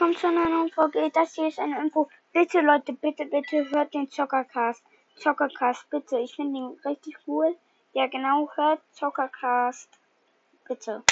willkommen zu einer neuen Folge. Das hier ist eine Info. Bitte, Leute, bitte, bitte hört den Zockercast. Zockercast, bitte. Ich finde ihn richtig cool. Ja, genau, hört Zockercast. Bitte.